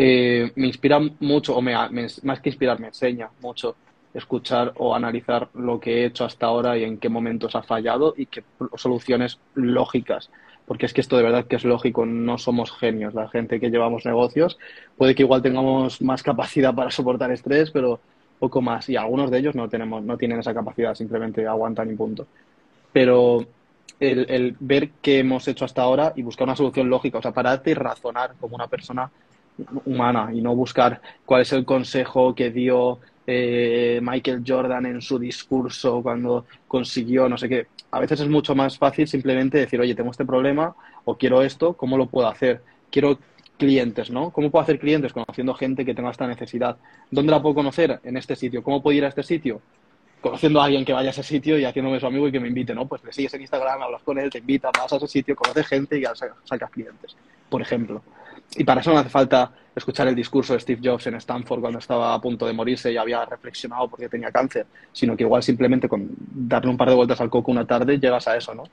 eh, me inspira mucho, o me, más que inspirar, me enseña mucho escuchar o analizar lo que he hecho hasta ahora y en qué momentos ha fallado y qué soluciones lógicas. Porque es que esto de verdad que es lógico, no somos genios. La gente que llevamos negocios puede que igual tengamos más capacidad para soportar estrés, pero poco más. Y algunos de ellos no, tenemos, no tienen esa capacidad, simplemente aguantan y punto. Pero el, el, ver qué hemos hecho hasta ahora y buscar una solución lógica, o sea, pararte y razonar como una persona humana y no buscar cuál es el consejo que dio eh, Michael Jordan en su discurso cuando consiguió no sé qué. A veces es mucho más fácil simplemente decir, oye, tengo este problema o quiero esto, ¿cómo lo puedo hacer? Quiero clientes, ¿no? ¿Cómo puedo hacer clientes? Conociendo gente que tenga esta necesidad. ¿Dónde la puedo conocer? En este sitio. ¿Cómo puedo ir a este sitio? Conociendo a alguien que vaya a ese sitio y haciéndome su amigo y que me invite, ¿no? Pues le sigues en Instagram, hablas con él, te invita, vas a ese sitio, conoces gente y ya sacas clientes, por ejemplo. Y para eso no hace falta escuchar el discurso de Steve Jobs en Stanford cuando estaba a punto de morirse y había reflexionado porque tenía cáncer, sino que igual simplemente con darle un par de vueltas al coco una tarde llegas a eso, ¿no?